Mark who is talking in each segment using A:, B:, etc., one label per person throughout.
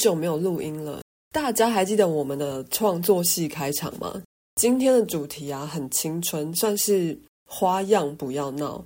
A: 久没有录音了，大家还记得我们的创作系开场吗？今天的主题啊，很青春，算是花样不要闹。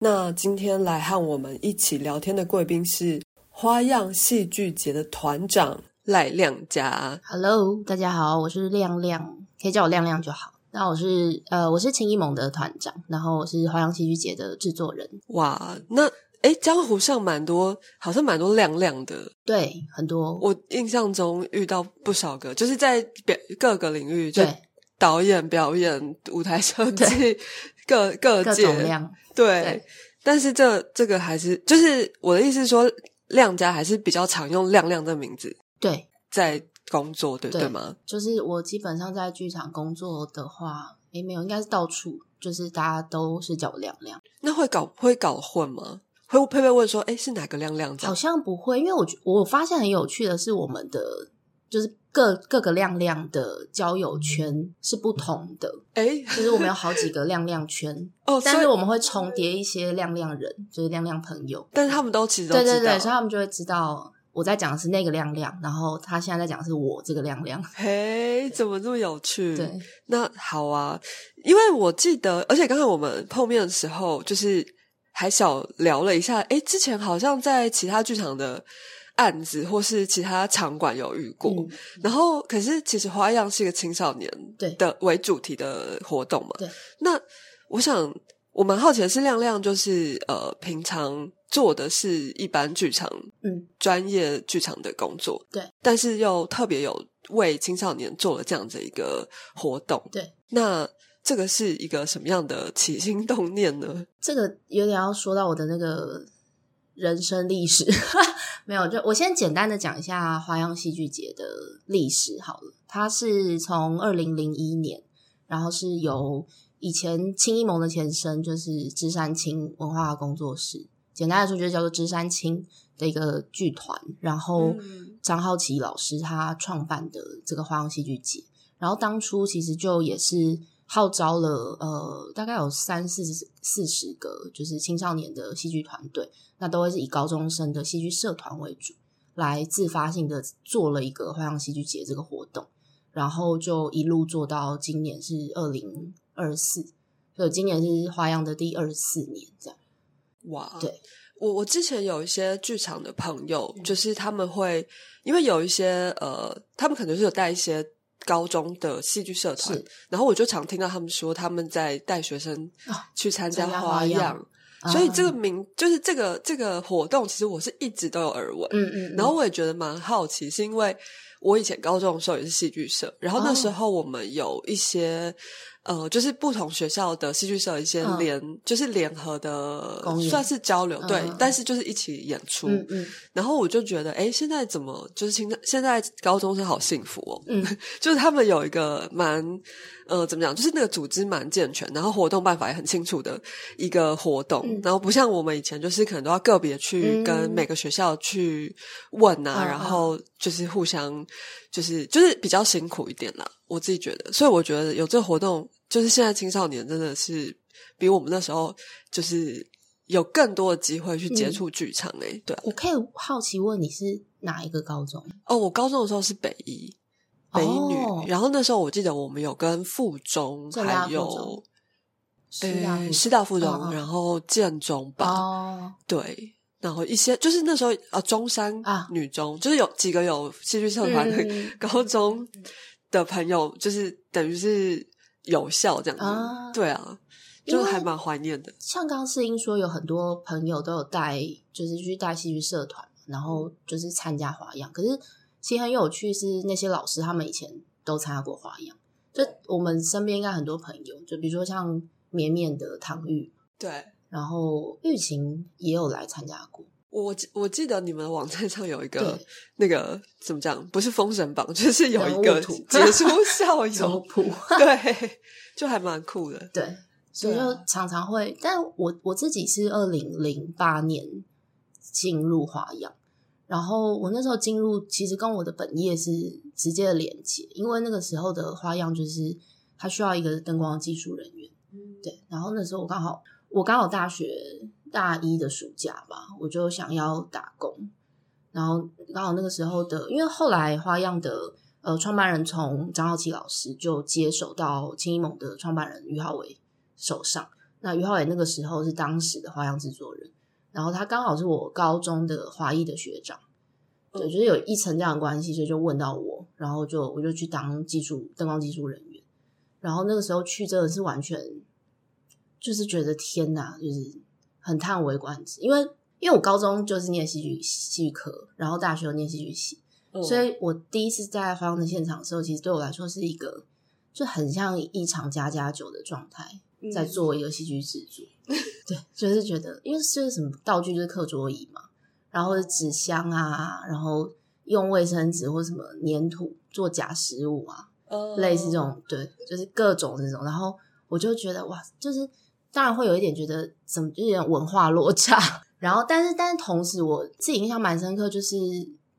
A: 那今天来和我们一起聊天的贵宾是花样戏剧节的团长赖亮家。
B: Hello，大家好，我是亮亮，可以叫我亮亮就好。那我是呃，我是青艺盟的团长，然后我是花样戏剧节的制作人。
A: 哇，那诶，江湖上蛮多，好像蛮多亮亮的。
B: 对，很多
A: 我印象中遇到不少个，就是在表各个领域，就
B: 对
A: 导演、表演、舞台设计各各
B: 各
A: 界
B: 种亮，
A: 对，
B: 对
A: 但是这这个还是就是我的意思是说，亮家还是比较常用亮亮的名字
B: 对，
A: 在工作，对
B: 对
A: 对吗？
B: 就是我基本上在剧场工作的话，诶，没有，应该是到处就是大家都是叫我亮亮，
A: 那会搞会搞混吗？会佩佩问说：“哎，是哪个亮亮？”
B: 好像不会，因为我觉我发现很有趣的是，我们的就是各各个亮亮的交友圈是不同的，
A: 哎
B: 就是我们有好几个亮亮圈，
A: 哦，
B: 但是我们会重叠一些亮亮人，就是亮亮朋友。
A: 但是他们都其实
B: 对对对，所以他们就会知道我在讲的是那个亮亮，然后他现在在讲的是我这个亮亮。
A: 嘿，怎么这么有趣？
B: 对，
A: 那好啊，因为我记得，而且刚才我们碰面的时候，就是还小聊了一下，诶，之前好像在其他剧场的案子或是其他场馆有遇过，
B: 嗯
A: 然后可是其实花样是一个青少年
B: 对
A: 的为主题的活动嘛，
B: 对，
A: 那我想我蛮好奇的是，亮亮就是呃，平常做的是一般剧场
B: 嗯，
A: 专业剧场的工作，
B: 对，
A: 但是又特别有为青少年做了这样子一个活动，
B: 对。
A: 那这个是一个什么样的起心动念呢？
B: 这个有点要说到我的那个人生历史，没有，就我先简单的讲一下花样戏剧节的历史好了。它是从二零零一年，然后是由以前青衣盟的前身就是芝山青文化工作室，简单来说就是叫做芝山青的一个剧团，然后
A: 嗯
B: 张浩奇老师他创办的这个花样戏剧节。然后当初其实就也是号召了呃大概有三四四十个就是青少年的戏剧团队，那都会是以高中生的戏剧社团为主，来自发性的做了一个花样戏剧节这个活动，然后就一路做到今年是二零二四，所以今年是花样的第二十四年这样。
A: 哇，
B: 对。
A: 我我之前有一些剧场的朋友，
B: 嗯。
A: 就是他们会因为有一些呃，他们可能是有带一些高中的戏剧社团，然后我就常听到他们说他们在带学生
B: 啊
A: 去参加花
B: 花样。
A: 所以这个
B: 啊。
A: 名就是这个这个活动，其实我是一直都有耳闻，
B: 嗯嗯，嗯。
A: 然后我也觉得蛮好奇，是因为我以前高中的时候也是戏剧社，然后那时
B: 哦
A: 候我们有一些、呃，就是不同学校的戏剧社一些
B: 嗯。
A: 联，就是联合的算是交流，对，但是就是一起演出。
B: 嗯嗯。
A: 然后我就觉得，哎，现在怎么就是现在现在高中生好幸福哦，
B: 嗯，
A: 就是他们有一个蛮呃怎么讲，就是那个组织蛮健全，然后活动办法也很清楚的一个活动，
B: 嗯。
A: 然后不像我们以前就是可能都要个别去
B: 嗯。
A: 跟每个学校去问啊，
B: 嗯。
A: 然后就是互相就是就是比较辛苦一点啦，我自己觉得，所以我觉得有这个活动，就是现在青少年真的是比我们那时候就是有更多的机会去接
B: 嗯。
A: 触剧场诶、对啊、
B: 我可以好奇问你是哪一个高中？
A: 哦，我高中的时候是北一。北一女，
B: 哦。
A: 然后那时候我记得我们有跟附中还有
B: 对师大
A: 呃
B: 附
A: 中，然后建中吧，
B: 哦，
A: 对，然后一些就是那时候啊中山
B: 啊
A: 女中，就是有几个有戏剧社团的
B: 嗯。
A: 高中的朋友，就是等于是有效这样子，
B: 啊
A: 对啊，就还蛮怀念的。
B: 像刚刚世英说，有很多朋友都有带，就是去带戏剧社团，然后就是参加花样。可是其实很有趣，是那些老师他们以前都参加过花样。就我们身边应该很多朋友，就比如说像绵绵的唐玉，
A: 对
B: 然后玉琴也有来参加过。
A: 我我记得你们网站上有一个那个怎么讲，不是封神榜，就是有一
B: 人
A: 个杰出 校友，
B: 谱
A: 对，就还蛮酷的。
B: 对，所以就常常会，但我我自己是二零零八年进入花样，然后我那时候进入，其实跟我的本业是直接的连接，因为那个时候的花样就是它需要一个灯光技术人员，对，然后那时候我刚好我刚好大学大一的暑假吧，我就想要打工，然后刚好那个时候的，因为后来花样的呃创办人从张浩奇老师就接手到青一盟的创办人于浩伟手上。那于浩伟那个时候是当时的花样制作人，然后他刚好是我高中的华裔的学长，对，就是有一层这样的关系，所以就问到我，然后就我就去当技术灯光技术人员。然后那个时候去真的是完全就是觉得天哪，就是很叹为观止，因为因为我高中就是念戏剧戏剧科，然后大学又念戏剧系，所以我第一次在花样的现场的时候，其实对我来说是一个就很像一场家家酒的状态。在做一个戏剧制作，对，就是觉得，因为是什么道具，就是课桌椅嘛，然后纸箱啊，然后用卫生纸或什么粘土做假食物啊，类似这种，对，就是各种这种。然后我就觉得哇，就是当然会有一点觉得怎么有点文化落差。然后，但是但是同时，我自己印象蛮深刻，就是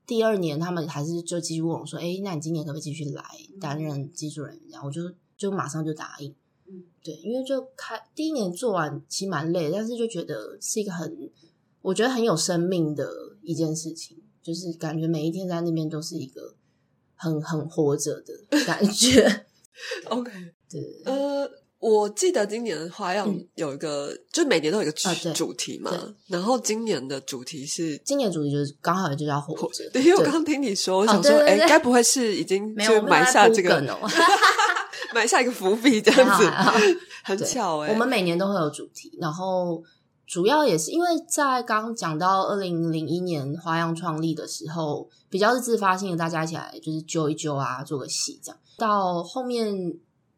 B: 第二年他们还是就继续问我说：“哎，那你今年可不可以继续来担任技术人员？”然后我就就马上就答应。对，因为就开第一年做完其实蛮累，但是就觉得是一个很，我觉得很有生命的一件事情，就是感觉每一天在那边都是一个很很活着的感觉。
A: OK，
B: 对，
A: 呃，我记得今年的花样有一个，就每年都有一个主主题嘛，然后今年的主题是，
B: 今年主题就是刚好就叫活着。
A: 对，因为我刚刚听你说，我想说，哎，该不会是已经就埋下这个？埋下一个伏笔，这样子 很巧哎。
B: 我们每年都会有主题，然后主要也是因为在刚讲到二零零一年花样创立的时候，比较是自发性的，大家一起来就是揪一揪啊，做个戏这样。到后面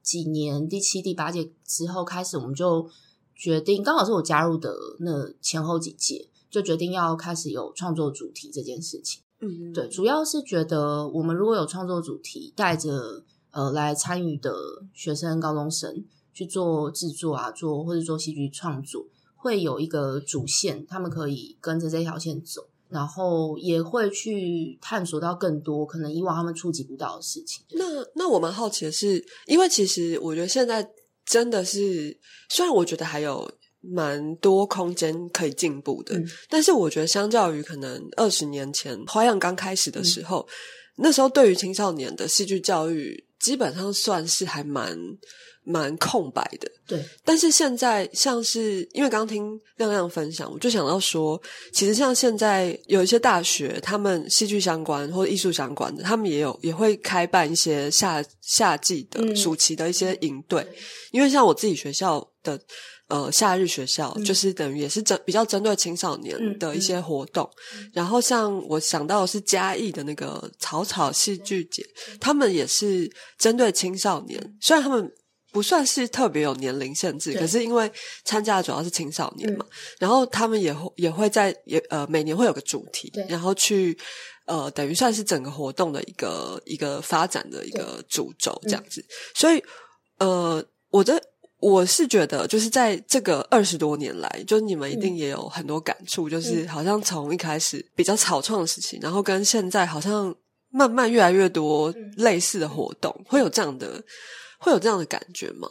B: 几年第七、第八届之后开始，我们就决定，刚好是我加入的那前后几届，就决定要开始有创作主题这件事情。嗯，对，主要是觉得我们如果有创作主题，带着。呃，来参与的学生、高中生去做制作啊，做或者做戏剧创作，会有一个主线，他们可以跟着这条线走，然后也会去探索到更多可能以往他们触及不到的事情。
A: 那那我蛮好奇的是，因为其实我觉得现在真的是，虽然我觉得还有蛮多空间可以进步的，但是我觉得相较于可能二十年前花样刚开始的时候，那时候对于青少年的戏剧教育。基本上算是还蛮蛮空白的，
B: 对。
A: 但是现在像是因为刚听亮亮分享，我就想到说，其实像现在有一些大学，他们戏剧相关或者艺术相关的，他们也有也会开办一些夏夏季的暑期的一些营队。因为像我自己学校的。呃，夏日学校就是等于也是针比较针对青少年的一些活动，然后像我想到的是嘉义的那个草草戏剧节，他们也是针对青少年，虽然他们不算是特别有年龄限制，可是因为参加的主要是青少年嘛，然后他们也会也会在也呃每年会有个主题，然后去呃等于算是整个活动的一个一个发展的一个主轴这样子，所以呃我的。我是觉得，就是在这个二十多年来，就你们一定也有很多感触，就是好像从一开始比较草创的事情，然后跟现在好像慢慢越来越多类似的活动，会有这样的会有这样的感觉吗？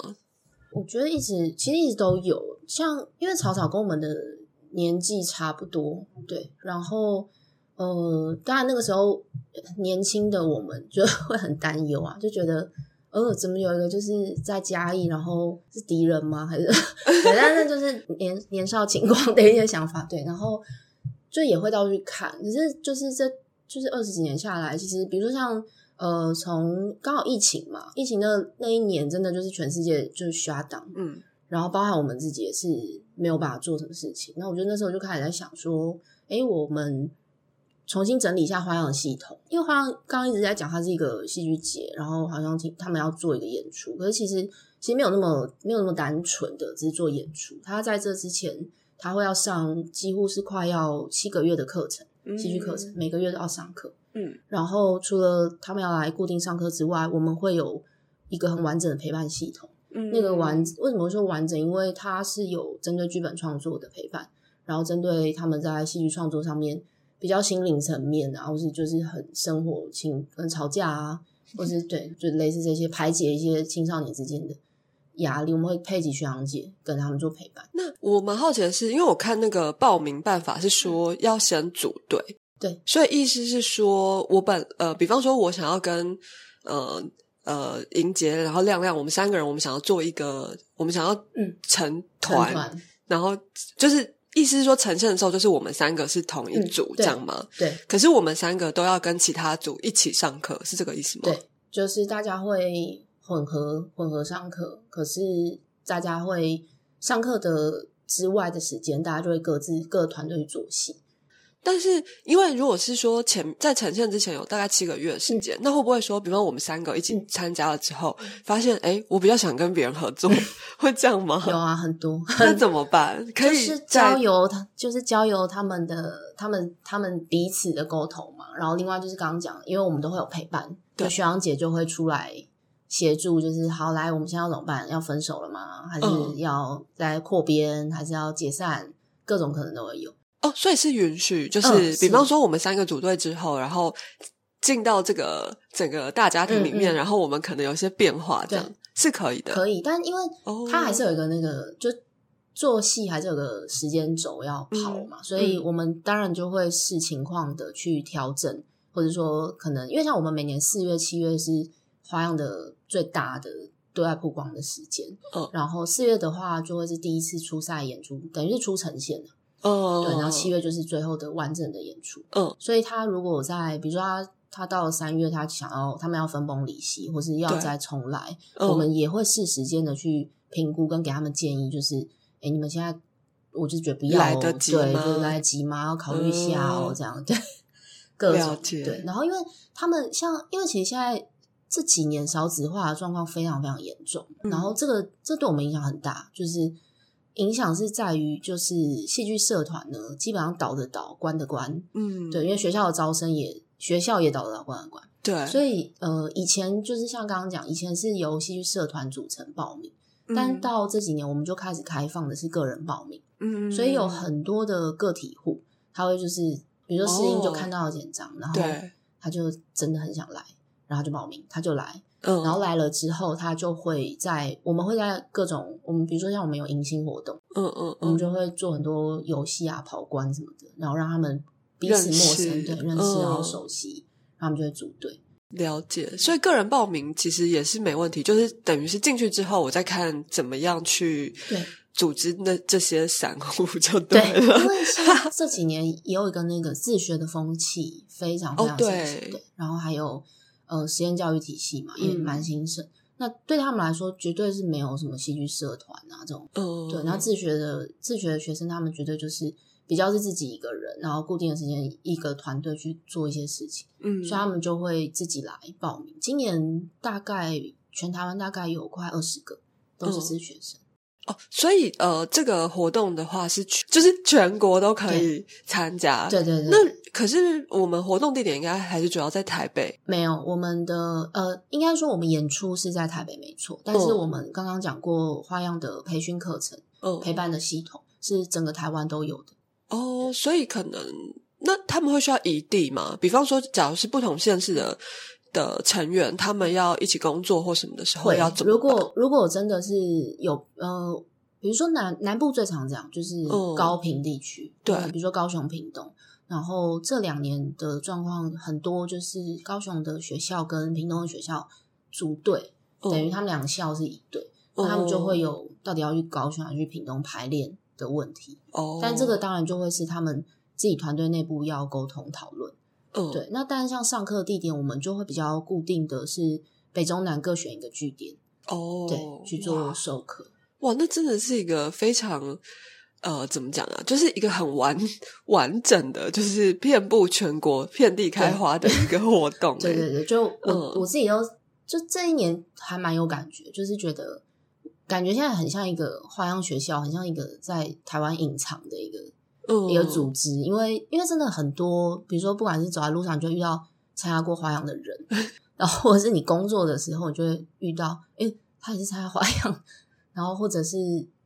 B: 我觉得一直其实一直都有，像因为草草跟我们的年纪差不多，对，然后呃，当然那个时候年轻的我们就 会很担忧啊，就觉得。呃，怎么有一个就是在嘉义，然后是敌人吗？还是 对？但是就是年年少轻狂的一些想法，对。然后就也会到处去看，可是就是这就是二十几年下来，其实比如说像呃，从刚好疫情嘛，疫情的那一年，真的就是全世界就是 shut down，嗯，然后包含我们自己也是没有办法做什么事情。那我觉得那时候就开始在想说，哎，我们。重新整理一下花样的系统，因为花样刚刚一直在讲它是一个戏剧节，然后好像听他们要做一个演出，可是其实其实没有那么没有那么单纯的只是做演出。他在这之前，他会要上几乎是快要七个月的课程，戏剧课程，每个月都要上课。嗯，然后除了他们要来固定上课之外，我们会有一个很完整的陪伴系统。嗯，那个完为什么说完整？因为它是有针对剧本创作的陪伴，然后针对他们在戏剧创作上面。比较心灵层面然后是就是很生活情，嗯吵架啊，或 是对，就类似这些排解一些青少年之间的压力，我们会配几学长姐跟他们做陪伴。
A: 那我蛮好奇的是，因为我看那个报名办法是说要先组队，
B: 对，
A: 所以意思是说，我本呃，比方说，我想要跟呃呃莹杰，然后亮亮，我们三个人，我们想要做一个，我们想要
B: 嗯
A: 成
B: 成
A: 团，
B: 团
A: 然后就是意思是说，呈现的时候，就是我们三个是同一
B: 嗯
A: 组，这
B: 对
A: 样吗？
B: 对
A: 可是我们三个都要跟其他组一起上课，是这个意思吗？
B: 对，就是大家会混合混合上课，可是大家会上课的之外的时间，大家就会各自各团队去做戏。
A: 但是，因为如果是说前在呈现之前有大概七个月的时间，那会不会说，比方我们三个一起
B: 嗯
A: 参加了之后，发现哎，诶我比较想跟别人合作，会这样吗？
B: 有啊，很多，
A: 那怎么办？可以
B: 就是交由他，就是交由他们的他们他们彼此的沟通嘛。然后另外就是刚刚讲，因为我们都会有陪伴，
A: 对
B: 就学长姐就会出来协助，就是好来，我们现在要怎么办？要分手了吗？还
A: 嗯
B: 是要再扩编？还是要解散？各种可能都会有。
A: 哦，所以是允许，就是、
B: 嗯
A: 比方说我们三个组队之后，然后进到这个整个大家庭里面，
B: 嗯嗯
A: 然后我们可能有一些变化，这样是可以的。
B: 可以，但因为
A: 哦
B: 它还是有一个那个，就做戏还是有个时间轴要跑嘛，所以我们当然就会视情况的去调整，或者说可能因为像我们每年四月、七月是花样的最大的对外曝光的时间，
A: 嗯
B: 然后四月的话就会是第一次初赛演出，等于是出呈现的，
A: 哦，
B: 对，然后七月就是最后的完整的演出，
A: 嗯，
B: 所以他如果在比如说他。他到了三月，他想要他们要分崩离析，或是要再重来，
A: 嗯
B: 我们也会视时间的去评估跟给他们建议，就是，哎，你们现在我就觉得不要、哦，
A: 来得及
B: 对，
A: 吗
B: 就来得及吗？要考虑一下哦，
A: 嗯
B: 这样对，各种对。然后因为他们像，因为其实现在这几年少子化的状况非常非常严重，
A: 嗯
B: 然后这个这对我们影响很大，就是影响是在于就是戏剧社团呢，基本上倒的倒，关的关，
A: 嗯，
B: 对，因为学校的招生也学校也倒的倒，关的关。
A: 对，
B: 所以呃，以前就是像刚刚讲，以前是由戏剧社团组成报名，但
A: 嗯。
B: 到这几年我们就开始开放的是个人报名，
A: 嗯，
B: 所以有很多的个体户，他会就是比如说适应就
A: 哦。
B: 看到了简章，然后
A: 对，
B: 他就真的很想来，然后就报名，他就来，
A: 嗯，
B: 然后来了之后，他就会在我们会在各种我们比如说像我们有迎新活动，
A: 嗯嗯
B: 我们
A: 嗯，
B: 就会做很多游戏啊、跑关什么的，然后让他们彼此陌生，
A: 识
B: 对，认识然后
A: 嗯
B: 熟悉，然后他们就会组队。
A: 了解。所以个人报名其实也是没问题，就是等于是进去之后，我再看怎么样去
B: 对
A: 组织那这些散户就
B: 对，
A: 了。
B: 因为像这几年也有一个那个自学的风气非常非常
A: 哦
B: 盛
A: 对
B: 行，对，然后还有呃实验教育体系嘛，也
A: 嗯
B: 蛮兴盛。那对他们来说，绝对是没有什么戏剧社团啊这种，
A: 嗯，
B: 对。然后自学的自学的学生，他们绝对就是比较是自己一个人，然后固定的时间一个团队去做一些事情，
A: 嗯，
B: 所以他们就会自己来报名。今年大概全台湾大概有快二十个都是
A: 嗯
B: 自学生。
A: 哦，所以呃，这个活动的话是全就是全国都可以参加。
B: 对对对，
A: 那可是我们活动地点应该还是主要在台北。
B: 没有，我们的呃，应该说我们演出是在台北没错，但是
A: 嗯
B: 我们刚刚讲过花样的培训课程、
A: 嗯，
B: 陪伴的系统是整个台湾都有的。
A: 哦，所以可能那他们会需要移地吗？比方说，假如是不同县市的的成员，他们要一起工作或什么的时候，
B: 会
A: 要怎么
B: 如？果如果真的是有呃，比如说南南部最常讲就是
A: 嗯
B: 高平地区，
A: 对
B: 呃比如说高雄、屏东。然后这两年的状况很多，就是高雄的学校跟屏东的学校组队，
A: 嗯
B: 等于他们两个校是一队，那他们就会
A: 哦
B: 有到底要去高雄还是去屏东排练的问题。
A: 哦，
B: 但这个当然就会是他们自己团队内部要沟通讨论。
A: 嗯
B: 对，那但是像上课地点，我们就会比较固定的是北中南各选一个据点，
A: 哦，
B: 对，去做授课。
A: 哇，那真的是一个非常呃，怎么讲啊？就是一个很完完整的，就是遍布全国、遍地开花的一个活 动、欸。
B: 对对对，就我、
A: 嗯
B: 我自己都就这一年还蛮有感觉，就是觉得感觉现在很像一个花样学校，很像一个在台湾隐藏的一个
A: 嗯
B: 一个组织，因为因为真的很多，比如说不管是走在路上，你就遇到参加过花样的人，然后或者是你工作的时候，你就会遇到，诶，他也是参加花样，然后或者是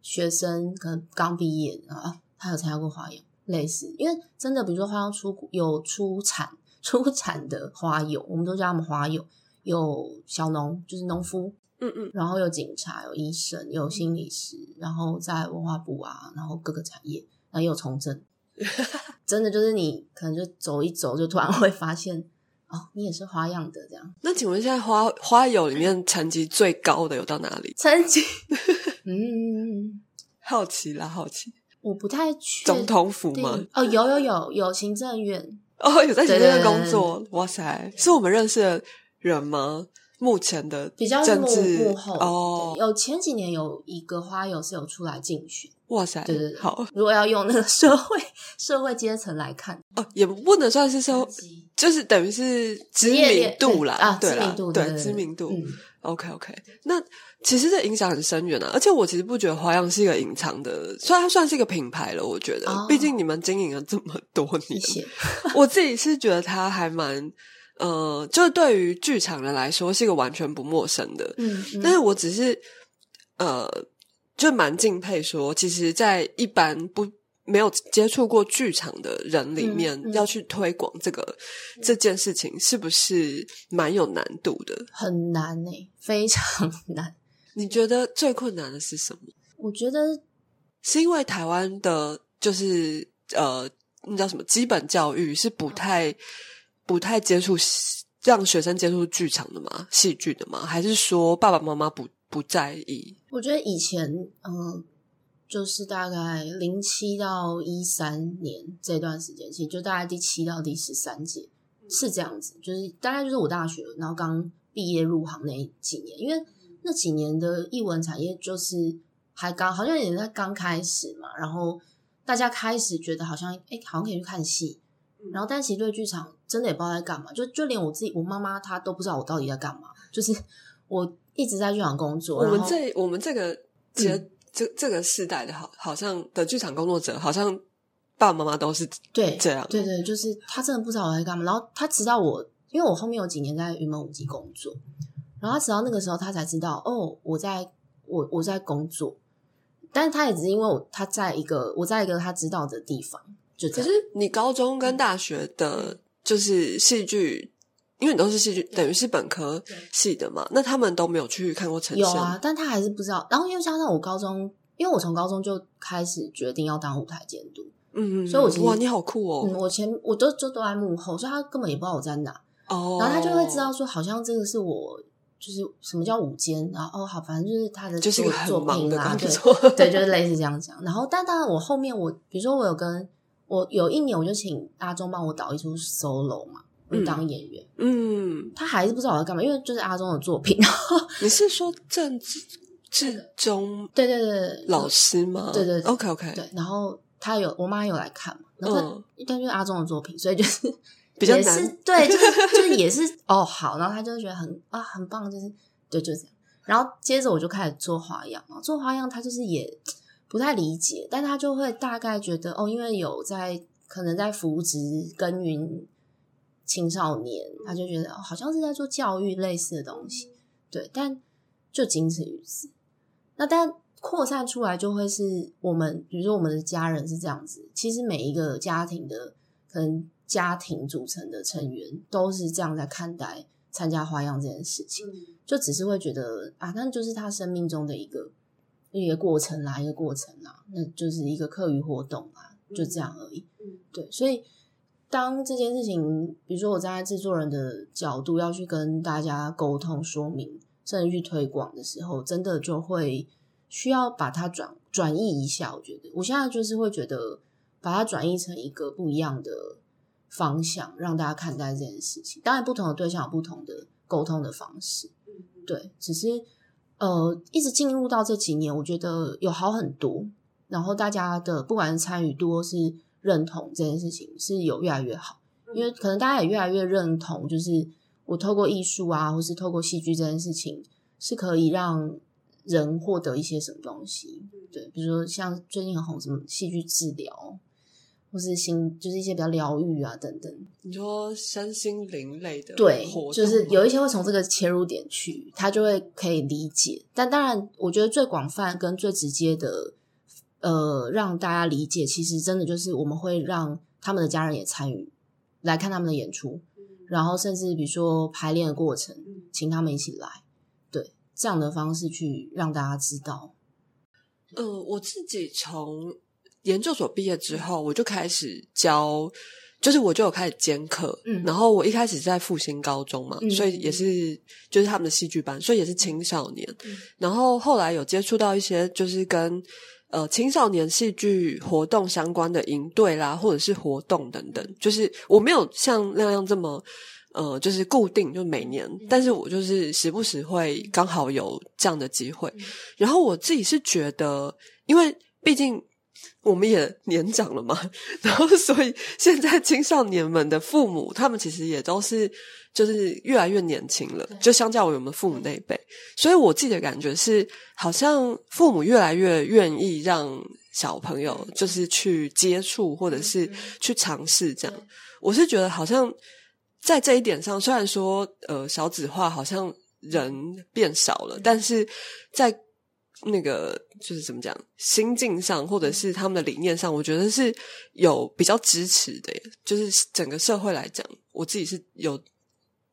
B: 学生可能刚毕业啊，他有参加过花样，类似，因为真的，比如说花样出有出产出产的花友，我们都叫他们花友，有小农，就是农夫，
A: 嗯嗯。
B: 然后有警察，有医生，有心理师，然后在文化部啊，然后各个产业，然后也有从政，真的就是你可能就走一走，就突然会发现哦，你也是花样的这样。
A: 那请问现在花花友里面成绩最高的有到哪里？
B: 成绩，嗯，
A: 好奇啦，好奇。
B: 我不太去
A: 总统府吗？
B: 哦，有有有有行政院
A: 哦，有在行政院
B: 对对对
A: 工作。哇塞，是我们认识的人吗？目前的
B: 比较幕
A: 政治
B: 幕后
A: 哦，
B: 有前几年有一个花友是有出来竞选。
A: 哇塞，
B: 对对对
A: 好
B: 如果要用那个社会社会阶层来看，
A: 哦，也不能算是说，就是等于是知名度啦，
B: 啊，
A: 对啦
B: 知名度，
A: 对
B: 对
A: 知名度。
B: 嗯
A: OK OK，那其实这影响很深远啊，而且我其实不觉得花样是一个隐藏的，虽然它算是一个品牌了，我觉得，
B: 哦
A: 毕竟你们经营了这么多 年，
B: 谢谢。
A: 我自己是觉得它还蛮，呃，就是对于剧场人来说是一个完全不陌生的，
B: 嗯，嗯
A: 但是我只是呃，就蛮敬佩说，其实，在一般不没有接触过剧场的人里面，
B: 嗯嗯
A: 要去推广这个这件事情，是不是蛮有难度的？
B: 很难诶、非常难。
A: 你觉得最困难的是什么？
B: 我觉得
A: 是因为台湾的，就是呃，那叫什么基本教育是不太不太接触让学生接触剧场的吗？戏剧的吗？还是说爸爸妈妈不不在意？
B: 我觉得以前，嗯，就是大概零七到一三年这段时间，其实就大概第七到第十三届是这样子，就是大概就是我大学然后刚毕业入行那几年，因为那几年的艺文产业就是还刚好像也在刚开始嘛，然后大家开始觉得好像哎、好像可以去看戏，然后但其实对剧场真的也不知道在干嘛，就就连我自己我妈妈她都不知道我到底在干嘛，就是我一直在剧场工作，
A: 我们这我们这个节、
B: 嗯
A: 这这个世代的好，好像的剧场工作者，好像爸爸妈妈都是
B: 对
A: 这样
B: 对对，就是他真的不知道我在干嘛。然后他直到我，因为我后面有几年在云门舞集工作，然后他直到那个时候，他才知道哦，我在我我在工作。但是他也只是因为我他在一个我在一个他知道的地方，就这样。
A: 可是你高中跟大学的，就是戏剧，因为你都是戏剧，等于是本科系的嘛，那他们都没有去看过呈现。
B: 有啊，但他还是不知道。然后因为加上我高中，因为我从高中就开始决定要当舞台监督，
A: 嗯，嗯，
B: 所以我其实
A: 哇，你好酷哦！
B: 嗯，我前我都就都在幕后，所以他根本也不知道我在哪。
A: 哦，
B: 然后他就会知道说，好像这个是我就是什么叫午间，然后哦好，反正就是他的
A: 就是一个
B: 作品啦，对。对，就是类似这样讲。然后，但当然我后面我比如说我有跟我有一年我就请阿忠帮我导一出 solo 嘛，我就当演员，
A: 嗯，
B: 他还是不知道我在干嘛，因为就是阿忠的作品。
A: 你是说政治志中
B: 对对对对，
A: 老师吗？
B: 对对对
A: ，OK OK，
B: 对，然后他有我妈有来看嘛，然后但就是阿忠的作品，所以就是
A: 比较难
B: 是对，就是就是也是哦好，然后他就觉得很啊很棒，就是对就这样。然后接着我就开始做花样，然后做花样他就是也不太理解，但他就会大概觉得哦，因为有在可能在扶植耕耘青少年，他就觉得、哦、好像是在做教育类似的东西，对，但就仅此于此。那但扩散出来就会是我们，比如说我们的家人是这样子，其实每一个家庭的可能家庭组成的成员都是这样在看待参加花样这件事情，就只是会觉得啊，那就是他生命中的一个一个过程啦，一个过程啦，那就是一个课余活动啦，就这样而已。对，所以当这件事情，比如说我站在制作人的角度要去跟大家沟通说明，甚至去推广的时候，真的就会需要把它转转译一下。我觉得我现在就是会觉得把它转译成一个不一样的方向，让大家看待这件事情。当然，不同的对象有不同的沟通的方式，对，只是呃，一直进入到这几年，我觉得有好很多。然后大家的不管是参与度或是认同这件事情是有越来越好，因为可能大家也越来越认同，就是我透过艺术啊，或是透过戏剧这件事情，是可以让人获得一些什么东西。对，比如说像最近很红什么戏剧治疗，或是心就是一些比较疗愈啊等等。
A: 你说身心灵类的
B: 对，就是有一些会从这个切入点去，他就会可以理解。但当然，我觉得最广泛跟最直接的，呃，让大家理解，其实真的就是我们会让他们的家人也参与来看他们的演出，然后甚至比如说排练的过程，请他们一起来，对这样的方式去让大家知道。
A: 呃，我自己从研究所毕业之后，我就开始教，就是我就有开始兼课，
B: 嗯
A: 然后我一开始在复兴高中嘛，
B: 嗯
A: 所以也是就是他们的戏剧班，所以也是青少年，
B: 嗯
A: 然后后来有接触到一些就是跟呃青少年戏剧活动相关的营队啦，或者是活动等等，就是我没有像那样这么。呃，就是固定，就每年，但是我就是时不时会刚好有这样的机会，然后我自己是觉得，因为毕竟我们也年长了嘛，然后所以现在青少年们的父母，他们其实也都是就是越来越年轻了，就相较于我们父母那一辈，所以我自己的感觉是，好像父母越来越愿意让小朋友就是去接触或者是去尝试这样，我是觉得好像。在这一点上，虽然说呃小子化好像人变少了，但是在那个就是怎么讲心境上，或者是他们的理念上，我觉得是有比较支持的耶。就是整个社会来讲，我自己是有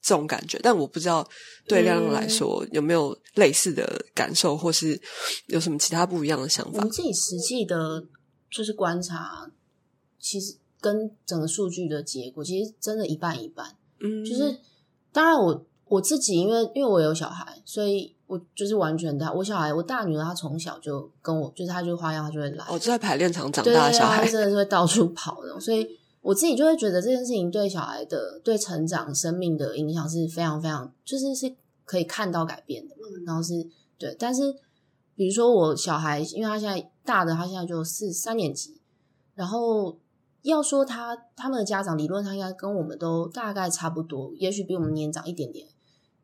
A: 这种感觉，但我不知道对亮亮来说、有没有类似的感受，或是有什么其他不一样的想法
B: 我们。自己实际的，就是观察，其实跟整个数据的结果，其实真的一半一半。
A: 嗯，
B: 就是当然我我自己，因为因为我有小孩，所以我就是完全的。我小孩，我大女儿她从小就跟我，就是她就花样，她就会来。
A: 哦，就在排练场长大的小孩，
B: 真的是会到处跑的，所以我自己就会觉得这件事情对小孩的对成长生命的影响是非常非常，就是是可以看到改变的嘛。然后是对，但是比如说我小孩，因为他现在大的，他现在就四三年级，然后要说他他们的家长理论上应该跟我们都大概差不多，也许比我们年长一点点。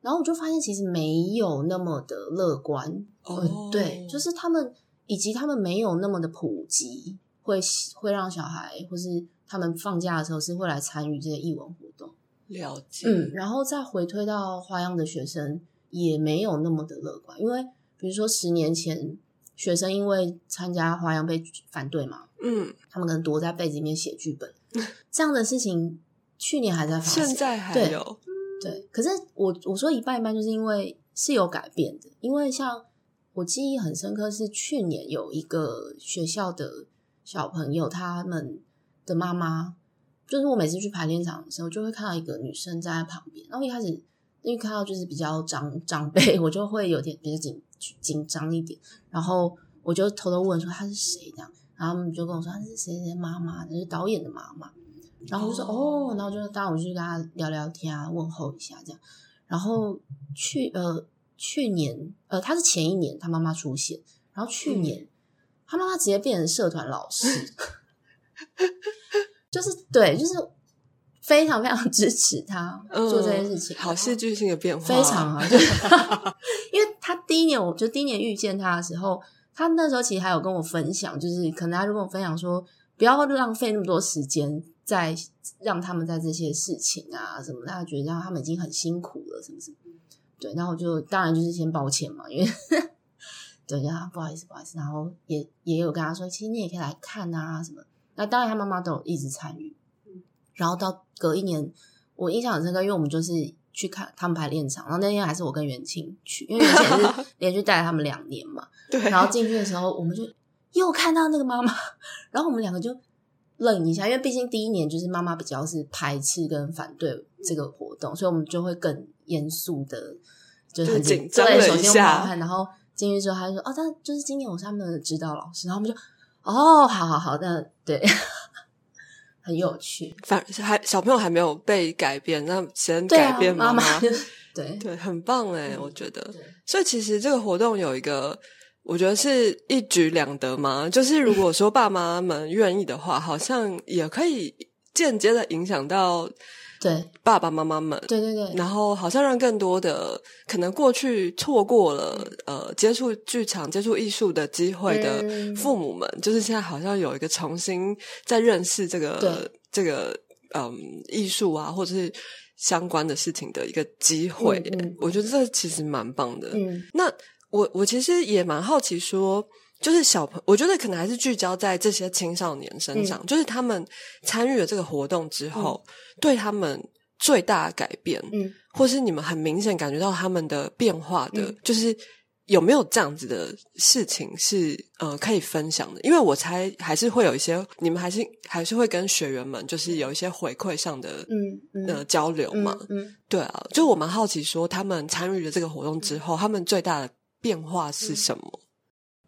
B: 然后我就发现其实没有那么的乐观，
A: 哦
B: 呃对，就是他们以及他们没有那么的普及，会会让小孩或是他们放假的时候是会来参与这些艺文活动。
A: 了解，
B: 嗯，然后再回推到花样的学生也没有那么的乐观，因为比如说十年前学生因为参加花样被反对嘛，
A: 嗯，
B: 他们可能躲在被子里面写剧本，这样的事情去年还在发生，
A: 现在还有，
B: 对，可是我我说一半一半，就是因为是有改变的。因为像我记忆很深刻，是去年有一个学校的小朋友，他们的妈妈，就是我每次去排练场的时候，就会看到一个女生站在旁边。然后一开始因为看到就是比较长长辈，我就会有点比较紧紧张一点。然后我就偷偷问说她是谁这样，然后他们就跟我说她是谁谁谁妈妈，就是导演的妈妈。然后我就说
A: 哦
B: 哦，然后就是当然我就跟他聊聊天啊，问候一下这样。然后去呃去年呃他是前一年他妈妈出现，然后去年、他妈妈直接变成社团老师，就是对，就是非常非常支持他做这件事情，
A: 嗯好戏剧性的变化，
B: 非常啊，就 是因为他第一年，我就第一年遇见他的时候，他那时候其实还有跟我分享，就是可能他就跟我分享说，不要浪费那么多时间在让他们在这些事情啊什么，他觉得让他们已经很辛苦了，什么什么。对，然后我就当然就是先抱歉嘛，因为对，然后不好意思，不好意思，然后也也有跟他说，其实你也可以来看啊什么。那当然，他妈妈都有一直参与。然后到隔一年，我印象很深刻，因为我们就是去看他们排练场，然后那天还是我跟袁庆去，因为袁庆是 连续带了他们两年嘛。
A: 对，
B: 然后进去的时候，我们就又看到那个妈妈，然后我们两个就愣一下，因为毕竟第一年就是妈妈比较是排斥跟反对这个活动，所以我们就会更严肃的，就是很
A: 紧张
B: 对，
A: 了一下
B: 然后进去之后他就说：“哦，但就是今年我是他们的指导老师。”然后我们就哦，好好好，那对，很有趣。
A: 反还小朋友还没有被改变，那先改变
B: 妈
A: 妈，
B: 对
A: 对，很棒哎，
B: 嗯
A: 我觉得。所以其实这个活动有一个，我觉得是一举两得嘛。就是如果说爸妈们愿意的话，好像也可以间接的影响到
B: 对
A: 爸爸妈妈们。
B: 对对对，
A: 然后好像让更多的可能过去错过了呃接触剧场、接触艺术的机会的
B: 嗯
A: 父母们，就是现在好像有一个重新在认识这个
B: 对
A: 这个嗯艺术啊，或者是相关的事情的一个机会。
B: 嗯嗯
A: 我觉得这其实蛮棒的。
B: 嗯
A: 那我我其实也蛮好奇说。就是小朋我觉得可能还是聚焦在这些青少年身上，就是他们参与了这个活动之后，对他们最大的改变，
B: 嗯
A: 或是你们很明显感觉到他们的变化的，
B: 嗯
A: 就是有没有这样子的事情是呃可以分享的？因为我猜还是会有一些，你们还是还是会跟学员们就是有一些回馈上的
B: 嗯嗯
A: 呃交流嘛。
B: 嗯，
A: 对啊，就我蛮好奇说，他们参与了这个活动之后，他们最大的变化是什么？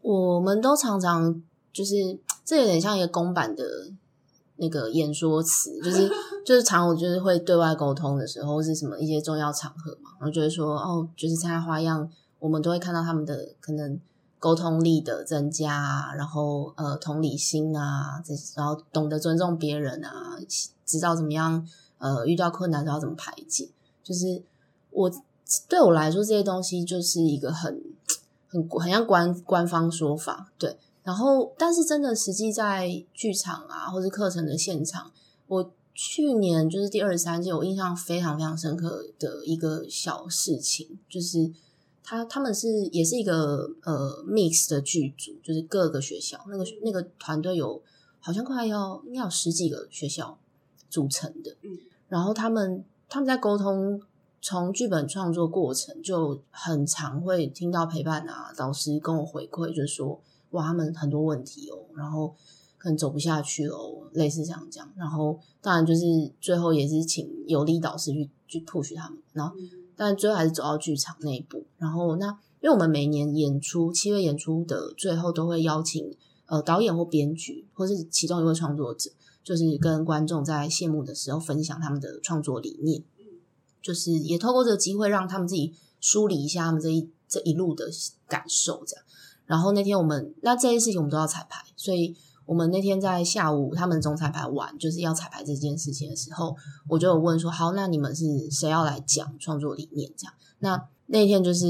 B: 我们都常常就是 这有点像一个公版的那个演说词，就是就是常我就是会对外沟通的时候，或是什么一些重要场合嘛，然后就会说哦，就是参加花样，我们都会看到他们的可能沟通力的增加啊，然后呃同理心啊，这然后懂得尊重别人啊，知道怎么样呃遇到困难知道怎么排解，就是我对我来说这些东西就是一个很很很像官官方说法，对。然后，但是真的实际在剧场啊，或是课程的现场，我去年就是第二十三届，我印象非常非常深刻的一个小事情，就是他他们是也是一个呃 mix 的剧组，就是各个学校那个那个团队有好像快要应该有十几个学校组成的，
A: 嗯，
B: 然后他们他们在沟通。从剧本创作过程就很常会听到陪伴啊，导师跟我回馈，就是说哇，他们很多问题哦，然后可能走不下去哦，类似这样讲。然后当然就是最后也是请有力导师去去 push 他们，然后但最后还是走到剧场那一步。然后那因为我们每年演出七月演出的最后都会邀请呃导演或编剧或是其中一位创作者，就是跟观众在谢幕的时候分享他们的创作理念。就是也透过这个机会，让他们自己梳理一下他们这一这一路的感受，这样。然后那天我们那这些事情我们都要彩排，所以我们那天在下午他们总彩排完，就是要彩排这件事情的时候，我就有问说：好，那你们是谁要来讲创作理念？这样。那那天就是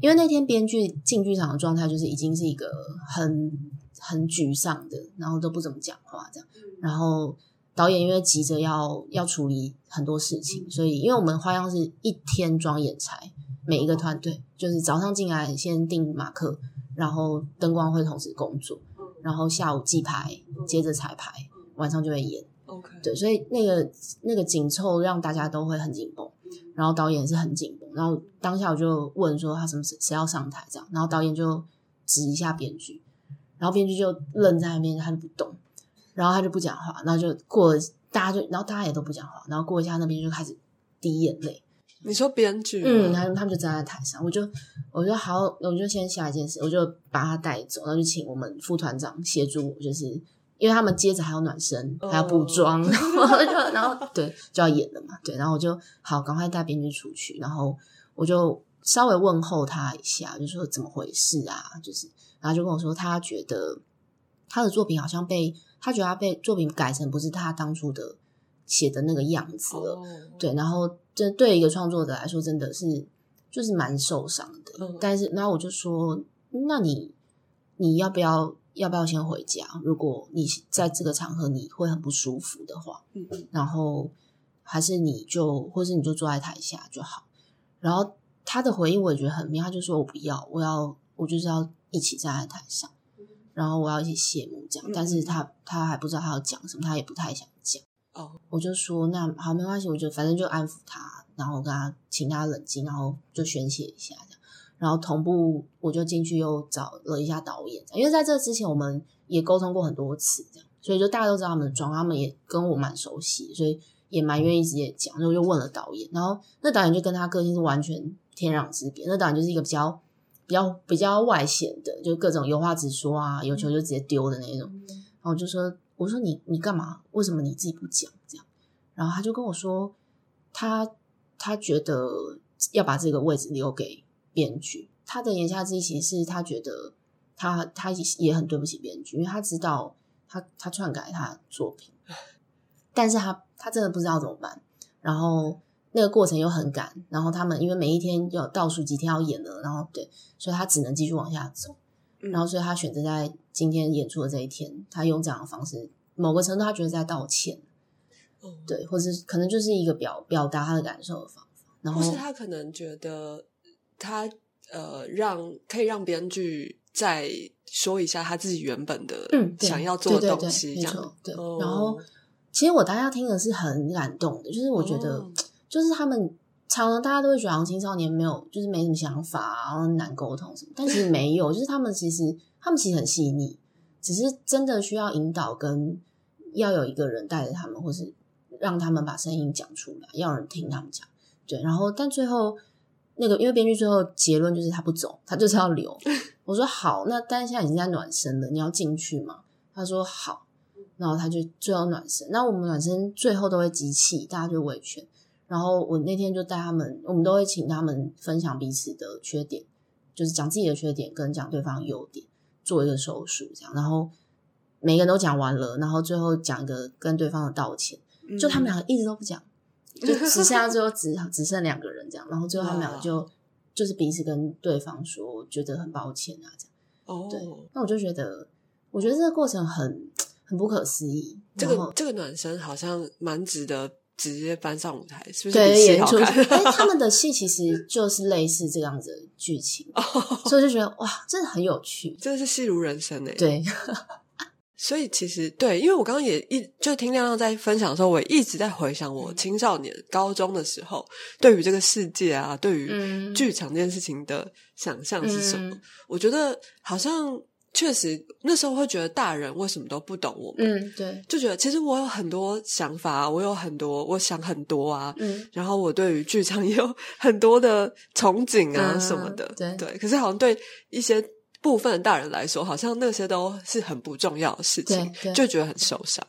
B: 因为那天编剧进剧场的状态，就是已经是一个很很沮丧的，然后都不怎么讲话这样，然后。导演因为急着要要处理很多事情，所以因为我们花样是一天装演才，每一个团队就是早上进来先定马克，然后灯光会同时工作，然后下午记牌，接着彩排，晚上就会演。
A: OK，
B: 对，所以那个那个紧凑让大家都会很紧绷，然后导演是很紧绷，然后当下我就问说他什么谁要上台这样，然后导演就指一下编剧，然后编剧就愣在那边，他就不动。然后他就不讲话，然后就过，大家就，然后大家也都不讲话，然后过一下那边就开始滴眼泪。
A: 你说编剧？
B: 嗯，他他们就站在台上，我就我就好，我就先下一件事，我就把他带走，然后就请我们副团长协助我，就是因为他们接着还要暖身，还要补妆，然后就然后对就要演了嘛，对，然后我就好赶快带编剧出去，然后我就稍微问候他一下，就说怎么回事啊？就是然后就跟我说，他觉得他的作品好像被。他觉得他被作品改成不是他当初的写的那个样子了，对，然后这对一个创作者来说真的是就是蛮受伤的。但是，然后我就说，那你你要不要要不要先回家？如果你在这个场合你会很不舒服的话，嗯嗯，然后还是你就或是你就坐在台下就好。然后他的回应我也觉得很妙，他就说我不要，我要我就是要一起站在台上。然后我要一起谢幕这样，但是他他还不知道他要讲什么，他也不太想讲。
A: 哦，
B: 我就说那好没关系，我就反正就安抚他，然后跟他请他冷静，然后就宣泄一下这样。然后同步我就进去又找了一下导演，因为在这之前我们也沟通过很多次这样，所以就大家都知道他们的妆，他们也跟我蛮熟悉，所以也蛮愿意直接讲。然后就问了导演，然后那导演就跟他个性是完全天壤之别，那导演就是一个比较。比较比较外显的，就各种有话直说啊，有球就直接丢的那种。然后就说：“我说你你干嘛？为什么你自己不讲？这样？”然后他就跟我说：“他他觉得要把这个位置留给编剧。他的言下之意其实是他觉得他他也很对不起编剧，因为他知道他他篡改他的作品，但是他他真的不知道怎么办。然后。”那个过程又很赶，然后他们因为每一天要倒数几天要演了，然后对，所以他只能继续往下走，然后所以他选择在今天演出的这一天，他用这样的方式，某个程度他觉得在道歉，对，或者可能就是一个表表达他的感受的方法，然后
A: 是他可能觉得他呃让可以让编剧再说一下他自己原本的
B: 嗯
A: 想要做的东西，这
B: 样对，然后其实我大家听的是很感动的，就是我觉得。就是他们常常大家都会觉得好像青少年没有，就是没什么想法，然后难沟通什么，但其实没有，就是他们其实他们其实很细腻，只是真的需要引导跟要有一个人带着他们，或是让他们把声音讲出来，要人听他们讲。对，然后但最后那个因为编剧最后结论就是他不走，他就是要留。我说好，那但是现在已经在暖身了，你要进去吗？他说好，然后他就最后暖身。那我们暖身最后都会集气，大家就维权。然后我那天就带他们，我们都会请他们分享彼此的缺点，就是讲自己的缺点跟讲对方优点，做一个手术这样。然后每个人都讲完了，然后最后讲一个跟对方的道歉。就他们两个一直都不讲，就只剩下最后只只剩两个人这样。然后最后他们两个就就是彼此跟对方说觉得很抱歉啊这样。
A: 哦，
B: 对，那我就觉得，我觉得这个过程很 很不可思议。
A: 这个这个暖身好像蛮值得。直接搬上舞台，是不是？
B: 对，演出。
A: 哎，
B: 他们的戏其实就是类似这样子的剧情，所以就觉得哇，真的很有趣，
A: 真的是戏如人生哎。
B: 对，
A: 所以其实对，因为我刚刚也一就听亮亮在分享的时候，我一直在回想我青少年高中的时候，对于这个世界啊，对于剧场这件事情的想象是什么？我觉得好像。确实，那时候会觉得大人为什么都不懂我们？
B: 嗯，对，
A: 就觉得其实我有很多想法，我有很多，我想很多啊。嗯，然后我对于剧场 也有很多的憧憬啊什么的。
B: 对
A: 对，可是好像对一些部分的大人来说，好像那些都是很不重要的事情，就觉得很受伤。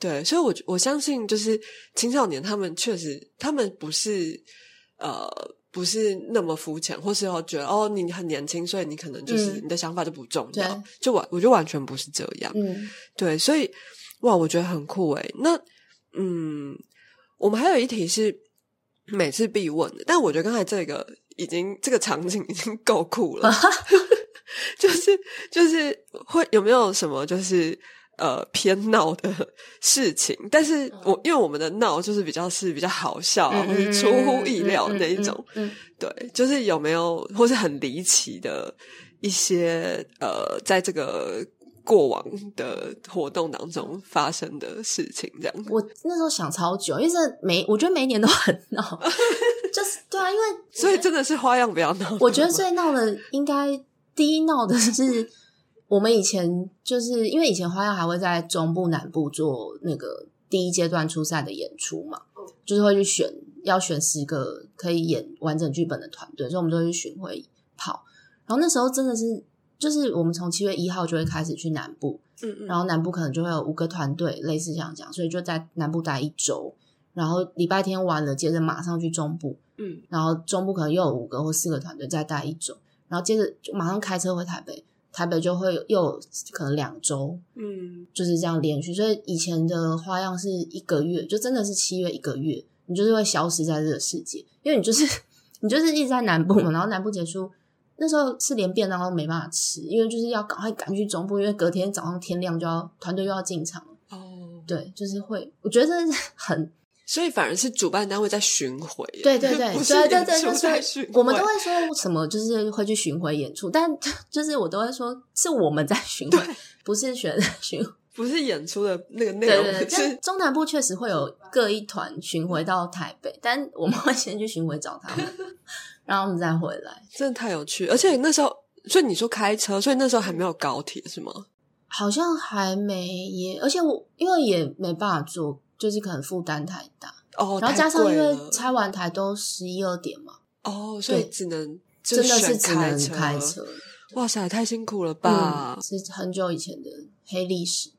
A: 对，所以，我我相信，就是青少年他们确实，他们不是呃。不是那么肤浅，或是要觉得哦，你很年轻，所以你可能就是你的想法就不重要，就完，我觉得完全不是这样。嗯，对，所以哇，我觉得很酷诶。那嗯，我们还有一题是每次必问的，但我觉得刚才这个已经这个场景已经够酷了，就是就是会有没有什么就是。呃，偏闹的事情，但是我因为我们的闹就是比较是比较好笑，或是出乎意料那一种，对，就是有没有或是很离奇的一些呃，在这个过往的活动当中发生的事情，这样。
B: 我那时候想超久，因为这每我觉得每一年都很闹，就是对啊，因为
A: 所以真的是花样比较闹。
B: 我觉得最闹的应该第一闹的是。我们以前就是因为以前花样还会在中部、南部做那个第一阶段初赛的演出嘛，就是会去选要选十个可以演完整剧本的团队，所以我们都会去巡回跑。然后那时候真的是，就是我们从七月一号就会开始去南部，嗯嗯，然后南部可能就会有五个团队，类似这样讲，所以就在南部待一周，然后礼拜天完了，接着马上去中部，嗯，然后中部可能又有五个或四个团队再待一周，然后接着就马上开车回台北。台北就会又可能两周，嗯，就是这样连续。所以以前的花样是一个月，就真的是七月一个月，你就是会消失在这个世界，因为你就是 你就是一直在南部嘛。然后南部结束那时候是连便当都没办法吃，因为就是要赶快赶去中部，因为隔天早上天亮就要团队又要进场了。哦，对，就是会，我觉得真的是很。
A: 所以反而是主办单位在巡回，
B: 对对对，对对对，
A: 就是
B: 我们都会说什么，就是会去巡回演出，但 就是我都会说是我们在巡回，不是选巡，
A: 不是演出的那个内容。
B: 对对对，中南部确实会有各一团巡回到台北，但我们会先去巡回找他们，然后我们再回来。
A: 真的太有趣，而且那时候，所以你说开车，所以那时候还没有高铁是吗？
B: 好像还没也，而且我因为也没办法坐。就是可能负担太大
A: 哦，
B: 然后加上因为拆完台都十一二点嘛，
A: 哦，所以只能
B: 真的是只能开车。
A: 哇塞，太辛苦了吧！
B: 是很久以前的黑历史。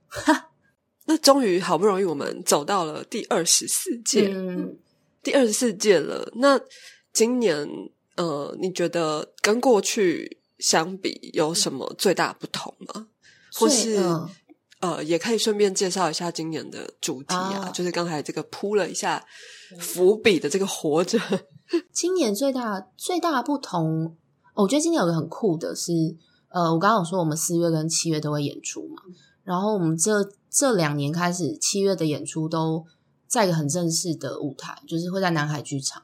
A: 那终于好不容易我们走到了第二十四届，第二十四届了。那今年呃，你觉得跟过去相比有什么最大不同吗？或是？呃，也可以顺便介绍一下今年的主题啊，就是刚才这个铺了一下伏笔的这个活着。
B: 今年最大最大的不同，我觉得今年有个很酷的是，呃，我刚刚有说我们四月跟七月都会演出嘛，然后我们这这两年开始七月的演出都在一个很正式的舞台，就是会在南海剧场。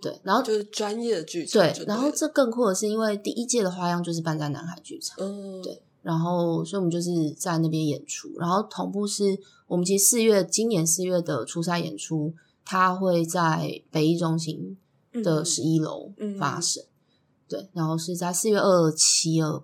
B: 对，然后
A: 就是专业的剧场。对，
B: 然后这更酷的是，因为第一届的花样就是办在南海剧场。嗯，对。然后，所以我们就是在那边演出，然后同步是我们其实四月今年四月的初赛演出，它会在北艺中心的十一楼发生。对，然后是在四月二七二，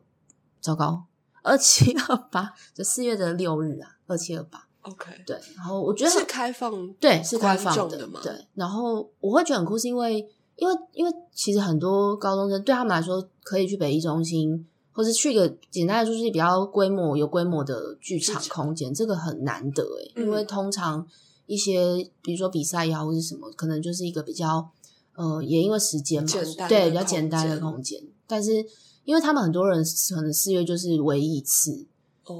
B: 糟糕，二七二八，就四月的六日啊，二七二八。
A: OK，
B: 对，然后我觉得
A: 是开放，
B: 对，是开放
A: 的嘛。
B: 对，然后我会觉得很酷，是因为因为因为其实很多高中生对他们来说，可以去北艺中心，或是去个简单的说是比较规模有规模的剧场空间，这个很难得诶，因为通常一些比如说比赛呀或是什么，可能就是一个比较呃，也因为时间嘛，对，比较简单的空间。但是因为他们很多人可能四月就是唯一一次。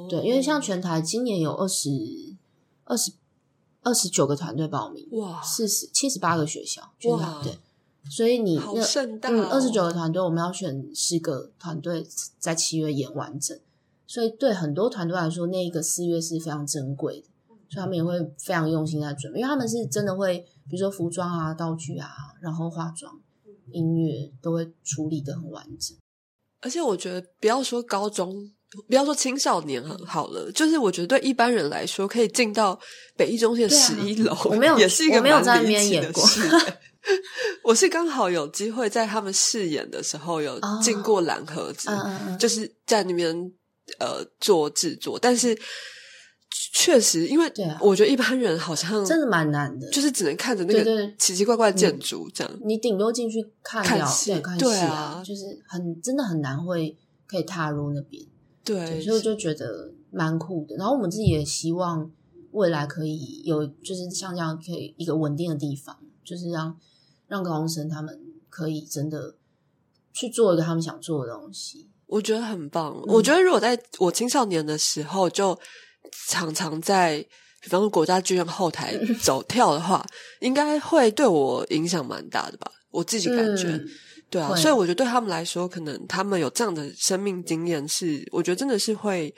B: 对，因为像全台今年有二十二十二十九个团队报名，
A: 哇，
B: 四十七十八个学校，全台对，所以你
A: 那
B: 嗯二十九个团队，我们要选十个团队在七月演完整，所以对很多团队来说，那一个四月是非常珍贵的，所以他们也会非常用心在准备，因为他们是真的会，比如说服装啊、道具啊，然后化妆、音乐都会处理的很完整，
A: 而且我觉得不要说高中。不要说青少年很好了，就是我觉得对一般人来说，可以进到北艺中心十一楼，
B: 我没有，
A: 也是一个
B: 没有在那边演过。
A: 我是刚好有机会在他们试演的时候有进过蓝盒子，就是在那边呃做制作，但是确实，因为我觉得一般人好像
B: 真的蛮难的，
A: 就是只能看着那个奇奇怪怪的建筑这样，
B: 你顶多进去看
A: 看
B: 戏，对啊，就是很真的很难会可以踏入那边。
A: 对，
B: 所以我就觉得蛮酷的。然后我们自己也希望未来可以有，就是像这样可以一个稳定的地方，就是让让高中生他们可以真的去做一个他们想做的东西。
A: 我觉得很棒。我觉得如果在我青少年的时候，就常常在比方说国家剧院后台走跳的话，应该会对我影响蛮大的吧？我自己感觉。对啊，所以我觉得对他们来说，可能他们有这样的生命经验，是我觉得真的是会，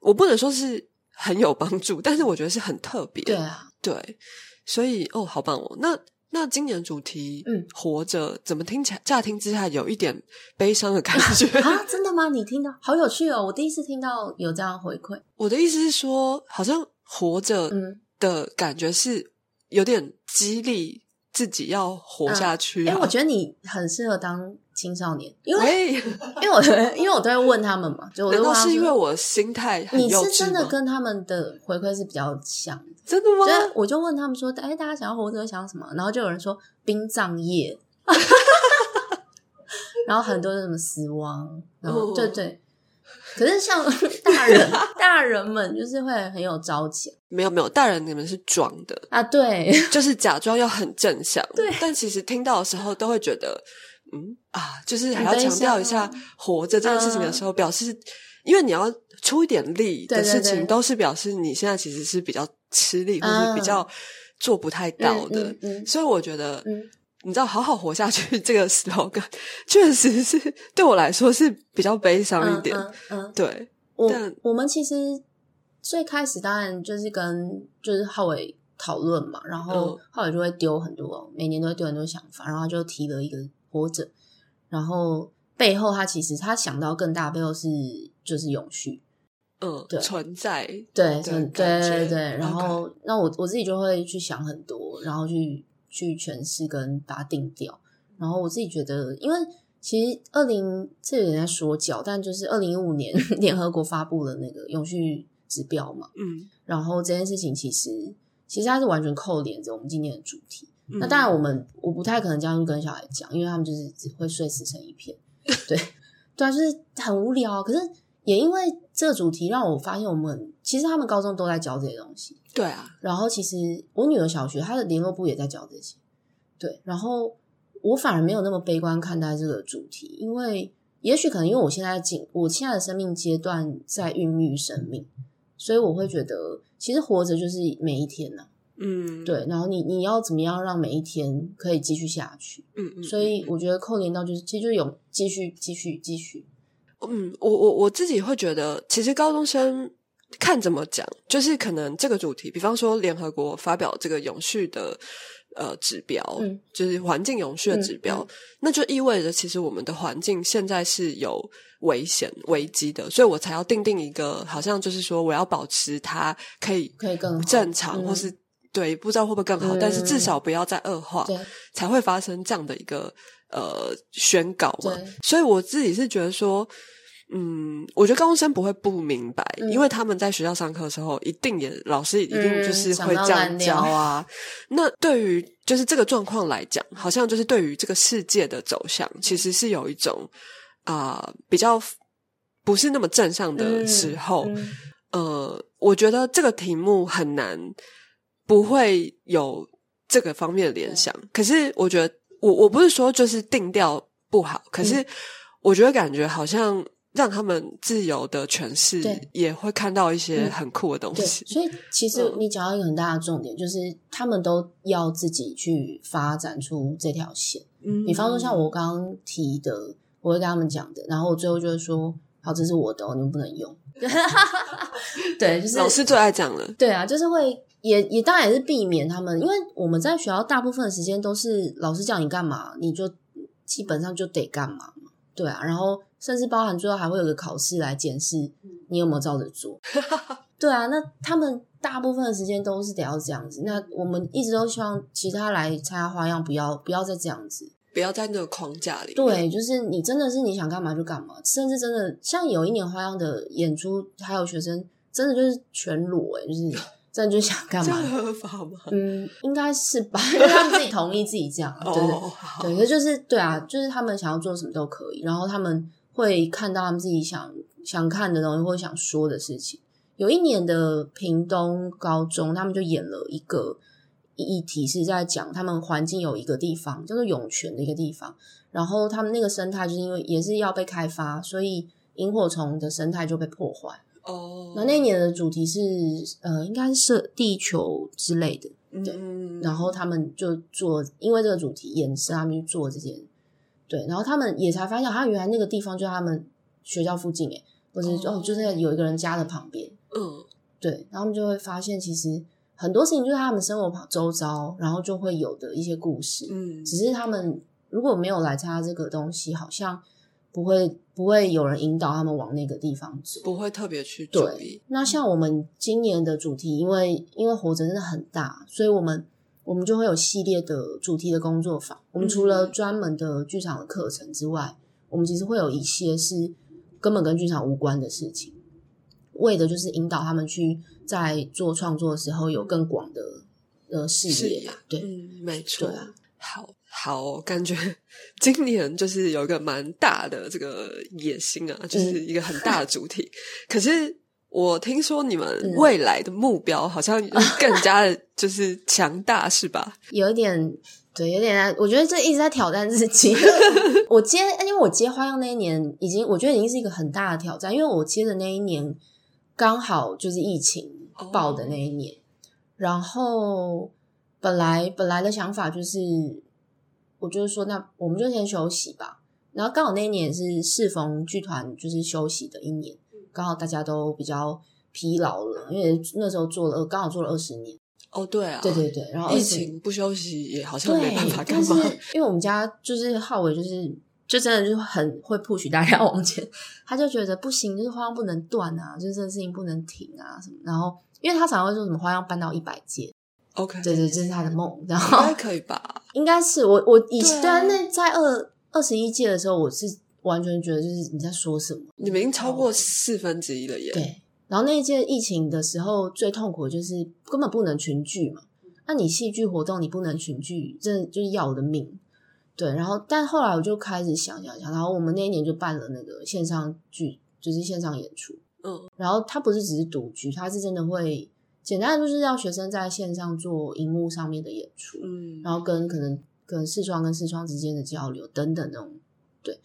A: 我不能说是很有帮助，但是我觉得是很特别。
B: 对啊，
A: 对，所以哦，好棒哦！那那今年主题，嗯，活着，怎么听起来乍听之下有一点悲伤的感觉
B: 啊？真的吗？你听到好有趣哦！我第一次听到有这样回馈。
A: 我的意思是说，好像活着的感觉是有点激励。自己要活下去。
B: 哎，我觉得你很适合当青少年，因为 因为我 因为我都会问他们嘛，就我都
A: 是因为我心态，
B: 你是真的跟他们的回馈是比较像，
A: 真的吗？
B: 我就问他们说，哎，大家想要活着想要什么？然后就有人说殡葬业，然后很多人什么死亡，然后对对。可是像 大人，大人们就是会很有朝气。
A: 没有没有，大人你们是装的
B: 啊，对，
A: 就是假装要很正向。
B: 对，
A: 但其实听到的时候都会觉得，嗯啊，就是还要强调一下活着这件事情的时候，表示因为你要出一点力的事情，都是表示你现在其实是比较吃力，或者比较做不太到的。所以我觉得。你知道，好好活下去这个 slogan 确实是对我来说是比较悲伤一点。嗯，对。
B: 我我们其实最开始当然就是跟就是浩伟讨论嘛，然后浩伟就会丢很多，每年都会丢很多想法，然后就提了一个活着，然后背后他其实他想到更大背后是就是永续，
A: 嗯，对，存在，
B: 对，对，对，对。然后那我我自己就会去想很多，然后去。去诠释跟把它定掉，然后我自己觉得，因为其实二零这有人在说教，但就是二零一五年 联合国发布了那个永续指标嘛，嗯，然后这件事情其实其实它是完全扣连着我们今年的主题。那当然，我们我不太可能这样跟小孩讲，因为他们就是只会睡死成一片。对，对啊，就是很无聊。可是也因为这个主题，让我发现我们其实他们高中都在教这些东西。
A: 对啊，
B: 然后其实我女儿小学她的联络部也在教这些，对，然后我反而没有那么悲观看待这个主题，因为也许可能因为我现在进我现在的生命阶段在孕育生命，所以我会觉得其实活着就是每一天呐，嗯，对，然后你你要怎么样让每一天可以继续下去，嗯嗯，所以我觉得扣连到就是其实就有继续继续继续，
A: 嗯，我我我自己会觉得其实高中生。看怎么讲，就是可能这个主题，比方说联合国发表这个永续的呃指标，嗯，就是环境永续的指标，那就意味着其实我们的环境现在是有危险危机的，所以我才要定定一个，好像就是说我要保持它可以
B: 可以更
A: 正常，或是对，不知道会不会更好，但是至少不要再恶化，才会发生这样的一个呃宣告嘛。所以我自己是觉得说。嗯，我觉得高中生不会不明白，
B: 嗯
A: 因为他们在学校上课的时候，一定也老师一定就是会这样教啊。那对于就是这个状况来讲，好像就是对于这个世界的走向，其实是有一种啊、比较不是那么正向的时候。
B: 嗯
A: 呃，我觉得这个题目很难不会有这个方面的联想。可是我觉得，我我不是说就是定调不好，可
B: 嗯
A: 是我觉得感觉好像让他们自由的诠释，也会看到一些
B: 嗯
A: 很酷的东
B: 对，
A: 西。
B: 所以其实
A: 嗯
B: 你讲到一个很大的重点，就是他们都要自己去发展出这条线。
A: 嗯
B: 比方说，像我刚刚提的，我会跟他们讲的，然后我最后就会说：“好，这是我的、哦，你们不能用。”对，就是
A: 老师最爱讲了，
B: 对啊，就是会也也当然也是避免他们，因为我们在学校大部分的时间都是老师叫你干嘛，你就基本上就得干嘛嘛。对啊，然后甚至包含最后还会有个考试来检视你有没有照着做。对啊，那他们大部分的时间都是得要这样子。那我们一直都希望其他来参加花样不要不要再这样子。
A: 不要在那个框架里面。
B: 对，就是你真的是你想干嘛就干嘛，甚至真的像有一年花样的演出，还有学生真的就是全裸哎、就是 真的就是想干嘛
A: 合法吗？
B: 嗯，应该是吧，因为他们自己同意自己这样，对对
A: 哦，
B: 对，可就是对啊，就是他们想要做什么都可以，然后他们会看到他们自己想想看的东西或想说的事情。有一年的屏东高中，他们就演了一个议题，是在讲他们环境有一个地方叫做涌泉的一个地方，然后他们那个生态就是因为也是要被开发，所以萤火虫的生态就被破坏。
A: 哦，
B: 那那一年的主题是呃，应该是设地球之类的，对。
A: 嗯，
B: 然后他们就做，因为这个主题延伸，他们去做这件，对，然后他们也才发现，他原来那个地方就在他们学校附近，哎，或者
A: 哦。
B: 哦，就在有一个人家的旁边，
A: 嗯。
B: 对，然后他们就会发现，其实很多事情就是他们生活旁周遭，然后就会有的一些故事，
A: 嗯，
B: 只是他们如果没有来参加这个东西，好像不会不会有人引导他们往那个地方走，
A: 不会特别去注
B: 对
A: 意，，
B: 那像我们今年的主题，因为因为活着真的很大，所以我们我们就会有系列的主题的工作坊。我们除了专门的剧场的课程之外，我们其实会有一些是根本跟剧场无关的事情，为的就是引导他们去在做创作的时候有更广的呃视
A: 视野。
B: 对，
A: 嗯，没错
B: 啊，
A: 好好，感觉 今年就是有一个蛮大的这个野心啊，就是
B: 嗯
A: 一个很大的主题。可是我听说你们
B: 嗯
A: 未来的目标好像更加的就是强大，是吧？
B: 有一点。对，有点，我觉得这一直在挑战自己。我接，因为我接花样那一年，已经我觉得已经是一个很大的挑战，因为我接的那一年刚好就是疫情爆的那一年，然后本来本来的想法就是，我就是说，那我们就先休息吧。然后刚好那一年是适逢剧团就是休息的一年，刚好大家都比较疲劳了，因为那时候做了刚好做了二十年。
A: 哦，对啊，
B: 对对对，然后
A: 疫情不休息也好像，没办法干嘛。
B: 因为我们家就是浩伟，就是就真的就很会 push 大家往前，他就觉得不行，就是花样不能断啊，就是这个事情不能停啊什么。然后，因为他常常会说什么花样搬到一百届，
A: OK，
B: 对对，这是他的梦。然后应
A: 该可以吧？
B: 应该是我我以前
A: 对啊
B: 那在二二十一届的时候，我是完全觉得就是你在说什么，
A: 你们已经超过四分之一了耶！
B: 对。然后那一届疫情的时候，最痛苦的就是根本不能群聚嘛。那你戏剧活动你不能群聚，真的就是要我的命。对，然后但后来我就开始想想想，然后我们那一年就办了那个线上剧，就是线上演出。
A: 嗯，
B: 然后它不是只是独居，它是真的会简单的就是要学生在线上做荧幕上面的演出，
A: 嗯，
B: 然后跟可能跟视窗跟视窗之间的交流等等那种。对，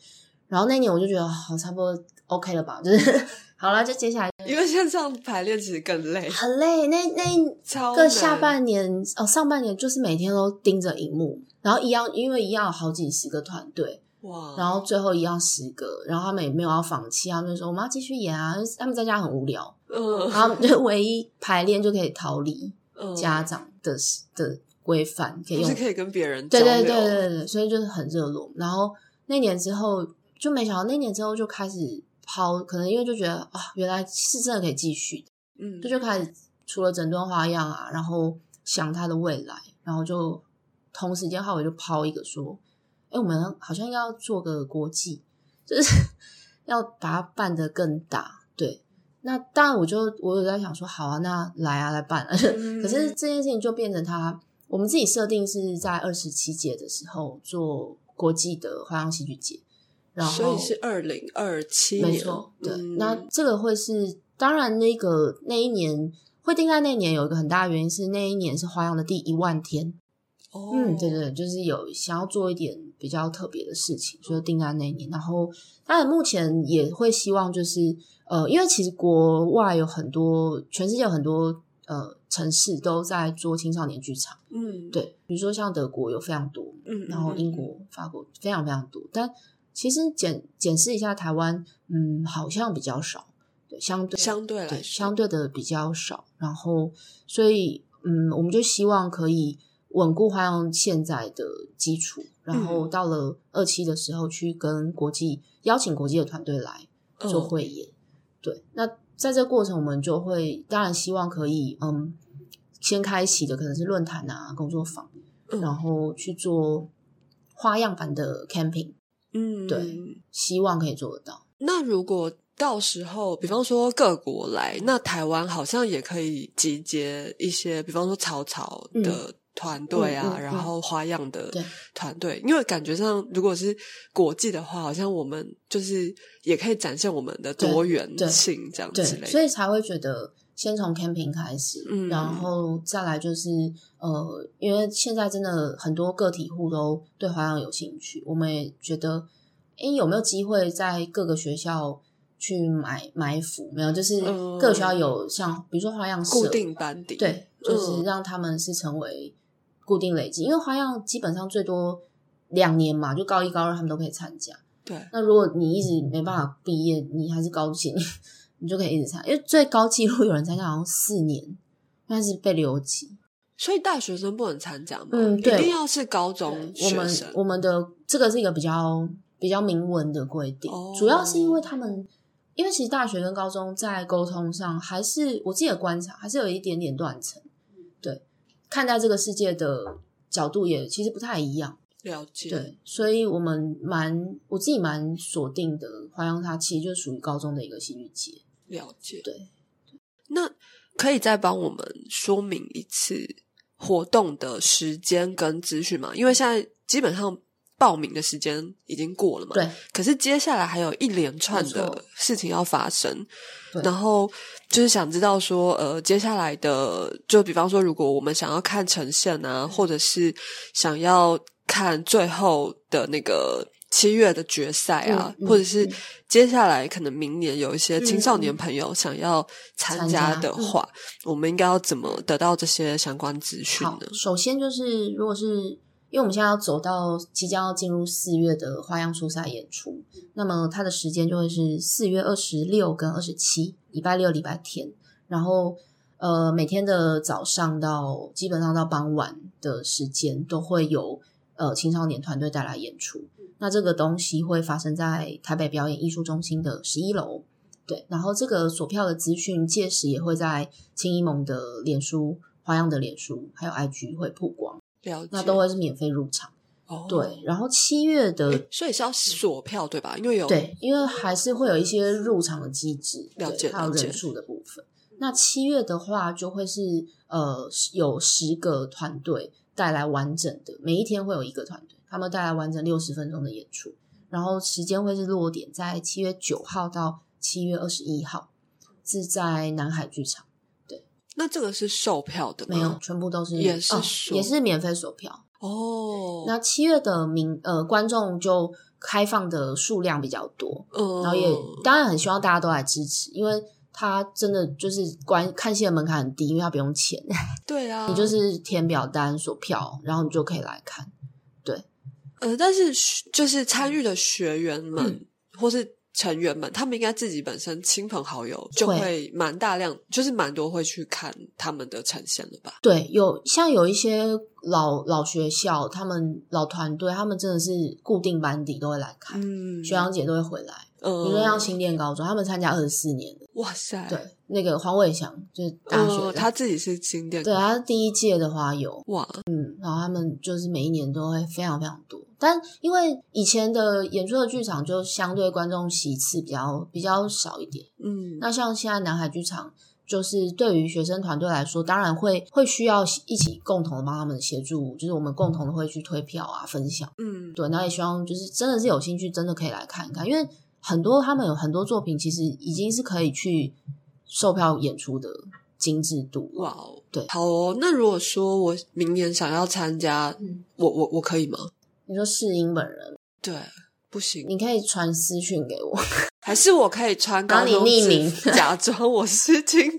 B: 然后那一年我就觉得好，差不多 OK 了吧，就是 好了，就接下来
A: 因为线上排练其实更累，
B: 很累。那那
A: 超
B: 个下半年哦，上半年就是每天都盯着荧幕，然后一样，因为一样有好几十个团队，
A: 哇，
B: 然后最后一样十个，然后他们也没有要放弃，他们就说我们要继续演啊，他们在家很无聊，
A: 嗯
B: 然后就唯一排练就可以逃离
A: 嗯
B: 家长的的规范，可以用
A: 就是可以跟别人
B: 对对对对对，所以就是很热络。然后那年之后就没想到，那年之后就开始抛，可能因为就觉得啊，原来是真的可以继续的，
A: 嗯
B: 这就开始除了整顿花样啊，然后想他的未来，然后就同时间浩伟就抛一个说：“哎，我们好像要做个国际，就是 要把它办得更大。”对，那当然我就我有在想说，好啊，那来啊，来办。啊 可是这件事情就变成他，我们自己设定是在二十七届的时候做国际的花样戏剧节，然后
A: 所以是二零二七
B: 没错，对，那这个会是当然那个那一年。会定在那年有一个很大的原因是那一年是花样的第一万天，
A: 哦，
B: 嗯，对对，就是有想要做一点比较特别的事情，所以定在那一年。然后当然目前也会希望就是呃，因为其实国外有很多，全世界有很多呃城市都在做青少年剧场，
A: 嗯，
B: 对，比如说像德国有非常多，
A: 嗯，
B: 然后英国、法国非常非常多，但其实检检视一下台湾，嗯，好像比较少。对，相对
A: 相对来
B: 相对的比较少，然后所以嗯，我们就希望可以稳固花样现在的基础，然后到了二期的时候去跟国际邀请国际的团队来做汇演。对，那在这个过程，我们就会当然希望可以嗯，先开启的可能是论坛啊、工作坊，然后去做花样版的 camping。
A: 嗯，
B: 对，希望可以做得到。
A: 那如果到时候，比方说各国来，那台湾好像也可以集结一些，比方说草草的团队啊，然后花样的团队，因为感觉上如果是国际的话，好像我们就是也可以展现我们的多元性这样之类，
B: 所以才会觉得先从 camping 开始，然后再来就是呃，因为现在真的很多个体户都对花样有兴趣，我们也觉得，哎，有没有机会在各个学校？去买埋伏没有，就是各学校有像比如说花样
A: 固定班底，
B: 对，就是让他们是成为固定累积，因为花样基本上最多两年嘛，就高一高二他们都可以参加。
A: 对，
B: 那如果你一直没办法毕业，你还是高级，你就可以一直参，因为最高纪录有人参加好像四年，但是被留级，
A: 所以大学生不能参加吗？
B: 嗯，对，
A: 一定要是高中学生。
B: 我们的这个是一个比较比较明文的规定，主要是因为他们。因为其实大学跟高中在沟通上，还是我自己的观察，还是有一点点断层。对，看待这个世界的角度也其实不太一样。
A: 了解。
B: 对，所以我们蛮我自己蛮锁定的，花样它其实就属于高中的一个戏剧节。
A: 了解。
B: 对。
A: 那可以再帮我们说明一次活动的时间跟资讯吗？因为现在基本上。报名的时间已经过了嘛？
B: 对。
A: 可是接下来还有一连串的事情要发生，然后就是想知道说，呃，接下来的，就比方说，如果我们想要看呈现啊，或者是想要看最后的那个七月的决赛啊，或者是接下来可能明年有一些青少年朋友想要参加的话，我们应该要怎么得到这些相关资讯呢？
B: 首先就是，如果是。因为我们现在要走到即将要进入四月的花样初赛演出，那么它的时间就会是四月二十六跟二十七，礼拜六、礼拜天，然后呃每天的早上到基本上到傍晚的时间都会有呃青少年团队带来演出。那这个东西会发生在台北表演艺术中心的十一楼，对。然后这个索票的资讯届时也会在青衣盟的脸书、花样的脸书还有 IG 会曝光。那都会是免费入场，哦对。然后七月的，
A: 所以是要锁票对吧？因为有
B: 对，因为还是会有一些入场的机制，
A: 了解
B: 还有人数的部分。那七月的话，就会是呃有十个团队带来完整的，每一天会有一个团队，他们带来完整六十分钟的演出，然后时间会是落点在七月九号到七月二十一号，是在南海剧场。
A: 那这个是售票的吗？
B: 没有，全部都是
A: 也是
B: 也是免费售票
A: 哦。
B: 那七月的民呃观众就开放的数量比较多，
A: 嗯，
B: 然后也当然很希望大家都来支持，因为他真的就是观看戏的门槛很低，因为他不用钱，
A: 对啊，
B: 你就是填表单索票，然后你就可以来看，对，
A: 呃，但是就是参与的学员们或是。成员们，他们应该自己本身亲朋好友就会蛮大量，就是蛮多会去看他们的呈现了吧？
B: 对，有像有一些老老学校，他们老团队，他们真的是固定班底都会来看，
A: 嗯，
B: 学长姐都会回来，
A: 嗯，
B: 比如说像新店高中，他们参加二十四年的。
A: 哇塞，
B: 对，那个黄伟翔就是大学
A: 他自己是经典，
B: 对，他是第一届的花友，
A: 哇，
B: 嗯，然后他们就是每一年都会非常非常多，但因为以前的演出的剧场就相对观众席次比较比较少一点，
A: 嗯，
B: 那像现在南海剧场。就是对于学生团队来说，当然会会需要一起共同的帮他们协助，就是我们共同的会去推票啊、分享，
A: 嗯，
B: 对，那也希望就是真的是有兴趣，真的可以来看一看，因为很多他们有很多作品，其实已经是可以去售票演出的精致度。
A: 哇哦，
B: 对
A: 好哦。那如果说我明年想要参加，
B: 嗯
A: 我我我可以吗？
B: 你说世英本人，
A: 对，不行，
B: 你可以传私讯给我，
A: 还是我可以穿高
B: 然后你
A: 中
B: 匿名
A: 假装我是听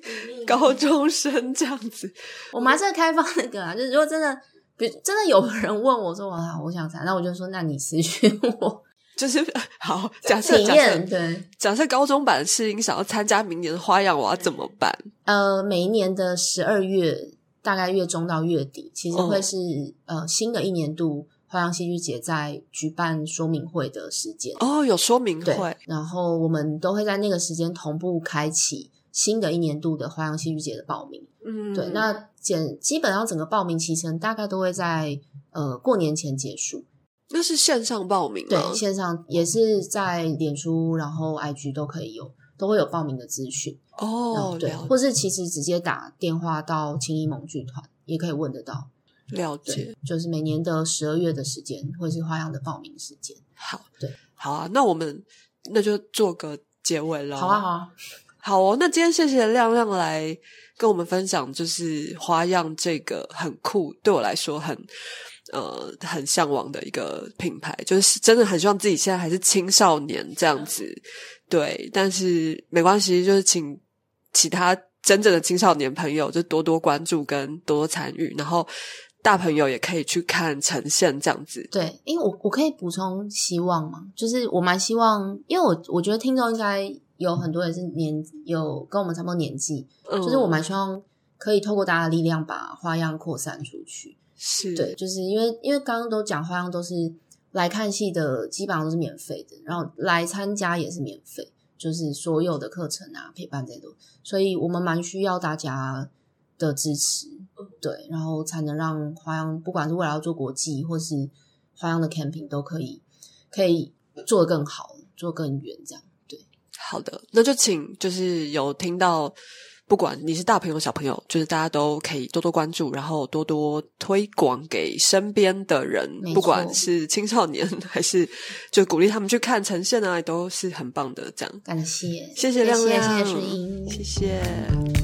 A: 高中生这样子。
B: 我们还是开放那个啊，就是如果真的，比真的有人问我说我好我想参，那我就说那你私讯我
A: 就是好，假设
B: 体
A: 假
B: 验，
A: 设
B: 对，
A: 假设高中版适应想要参加明年的花样，我要怎么办？
B: 呃，每一年的十二月，大概月中到月底，其实
A: 哦
B: 会是、呃新的一年度花样戏剧节在举办说明会的时间。
A: 哦，有说明
B: 对
A: 会，
B: 然后我们都会在那个时间同步开启新的一年度的花样戏剧节的报名。
A: 嗯，
B: 对，那简基本上整个报名期程大概都会在呃过年前结束。
A: 那是线上报名吗？
B: 对，线上也是在脸书，然后 IG 都可以有，都会有报名的资讯。
A: 哦，
B: 对，或是其实直接打电话到青衣盟剧团也可以问得到。
A: 了解，，
B: 就是每年的十二月的时间或是花样的报名时间。
A: 好，
B: 对，
A: 好啊，那我们那就做个结尾了。
B: 好啊，好啊，
A: 好哦，那今天谢谢亮亮来跟我们分享，就是花样这个很酷，对我来说很呃很向往的一个品牌，就是真的很希望自己现在还是青少年这样子，对，但是没关系，就是请其他真正的青少年朋友就多多关注跟多多参与，然后大朋友也可以去看呈现这样子，
B: 对，因为我我可以补充希望嘛，就是我蛮希望，因为我我觉得听众应该有很多也是年有跟我们差不多年纪，
A: 嗯，
B: 就是我蛮希望可以透过大家的力量把花样扩散出去。
A: 是
B: 对，就是因为因为刚刚都讲花样都是来看戏的，基本上都是免费的，然后来参加也是免费，就是所有的课程啊、陪伴这些都，所以我们蛮需要大家的支持，对，然后才能让花样不管是未来要做国际或是花样的 camping 都可以可以做得更好，做更远，这样对。
A: 好的，那就请就是有听到，不管你是大朋友小朋友，就是大家都可以多多关注，然后多多推广给身边的人不管是青少年还是就鼓励他们去看呈现啊，都是很棒的。这样，
B: 感谢，
A: 谢谢亮亮，
B: 谢谢水英，
A: 谢谢。